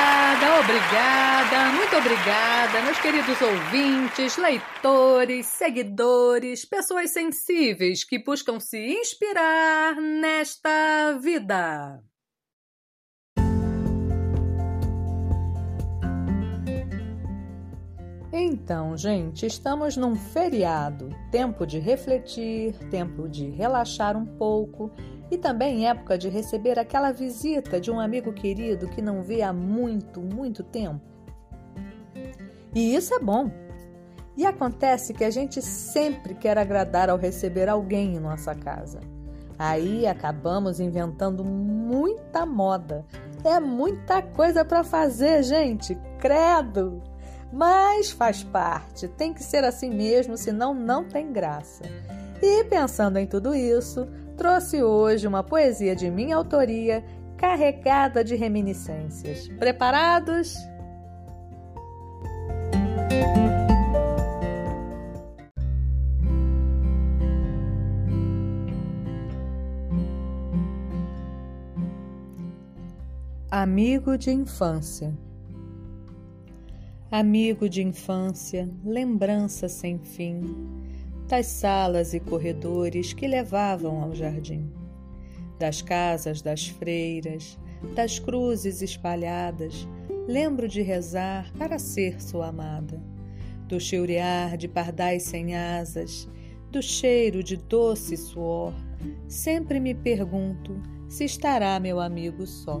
Obrigada, obrigada, muito obrigada, meus queridos ouvintes, leitores, seguidores, pessoas sensíveis que buscam se inspirar nesta vida. Então, gente, estamos num feriado, tempo de refletir, tempo de relaxar um pouco e também época de receber aquela visita de um amigo querido que não vê há muito, muito tempo. E isso é bom. E acontece que a gente sempre quer agradar ao receber alguém em nossa casa. Aí acabamos inventando muita moda. É muita coisa para fazer, gente. Credo! Mas faz parte, tem que ser assim mesmo, senão não tem graça. E pensando em tudo isso, trouxe hoje uma poesia de minha autoria carregada de reminiscências. Preparados? Amigo de infância. Amigo de infância, lembrança sem fim. Das salas e corredores que levavam ao jardim, das casas das freiras, das cruzes espalhadas, lembro de rezar para ser sua amada, do cheurear de pardais sem asas, do cheiro de doce suor, sempre me pergunto se estará meu amigo só.